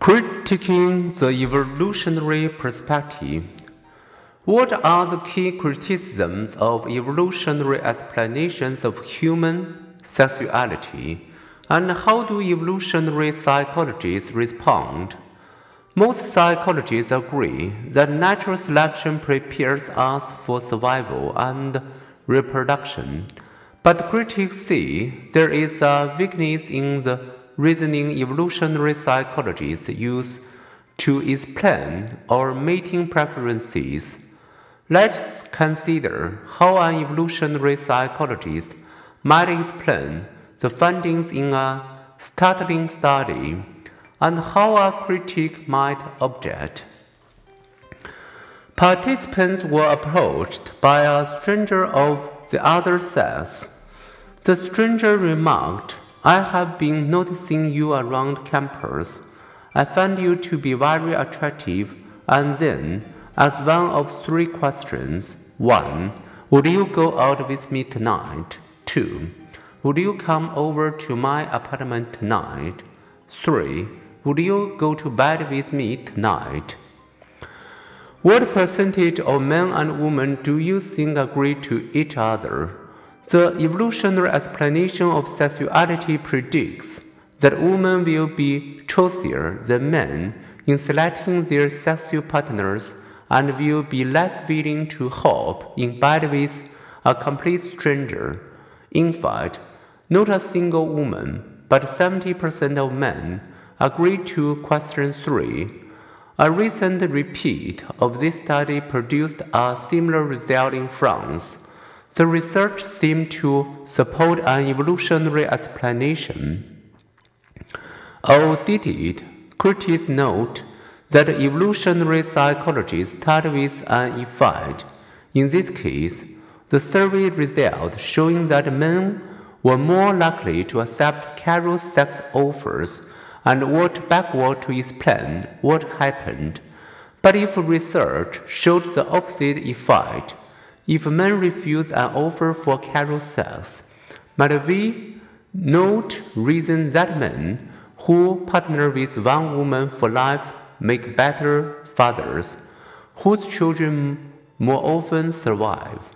Critiquing the evolutionary perspective. What are the key criticisms of evolutionary explanations of human sexuality, and how do evolutionary psychologists respond? Most psychologists agree that natural selection prepares us for survival and reproduction, but critics see there is a weakness in the reasoning evolutionary psychologists use to explain our mating preferences. Let's consider how an evolutionary psychologist might explain the findings in a startling study and how a critic might object. Participants were approached by a stranger of the other sex. The stranger remarked I have been noticing you around campus. I find you to be very attractive. And then, as one of three questions 1. Would you go out with me tonight? 2. Would you come over to my apartment tonight? 3. Would you go to bed with me tonight? What percentage of men and women do you think agree to each other? The evolutionary explanation of sexuality predicts that women will be choosier than men in selecting their sexual partners and will be less willing to hop in bed with a complete stranger. In fact, not a single woman, but 70% of men agree to question 3. A recent repeat of this study produced a similar result in France. The research seemed to support an evolutionary explanation. Or did it? Critics note that evolutionary psychology started with an effect. In this case, the survey result showing that men were more likely to accept casual sex offers and worked backward to explain what happened. But if research showed the opposite effect, if men refuse an offer for casual sex, might we note reason that men who partner with one woman for life make better fathers, whose children more often survive?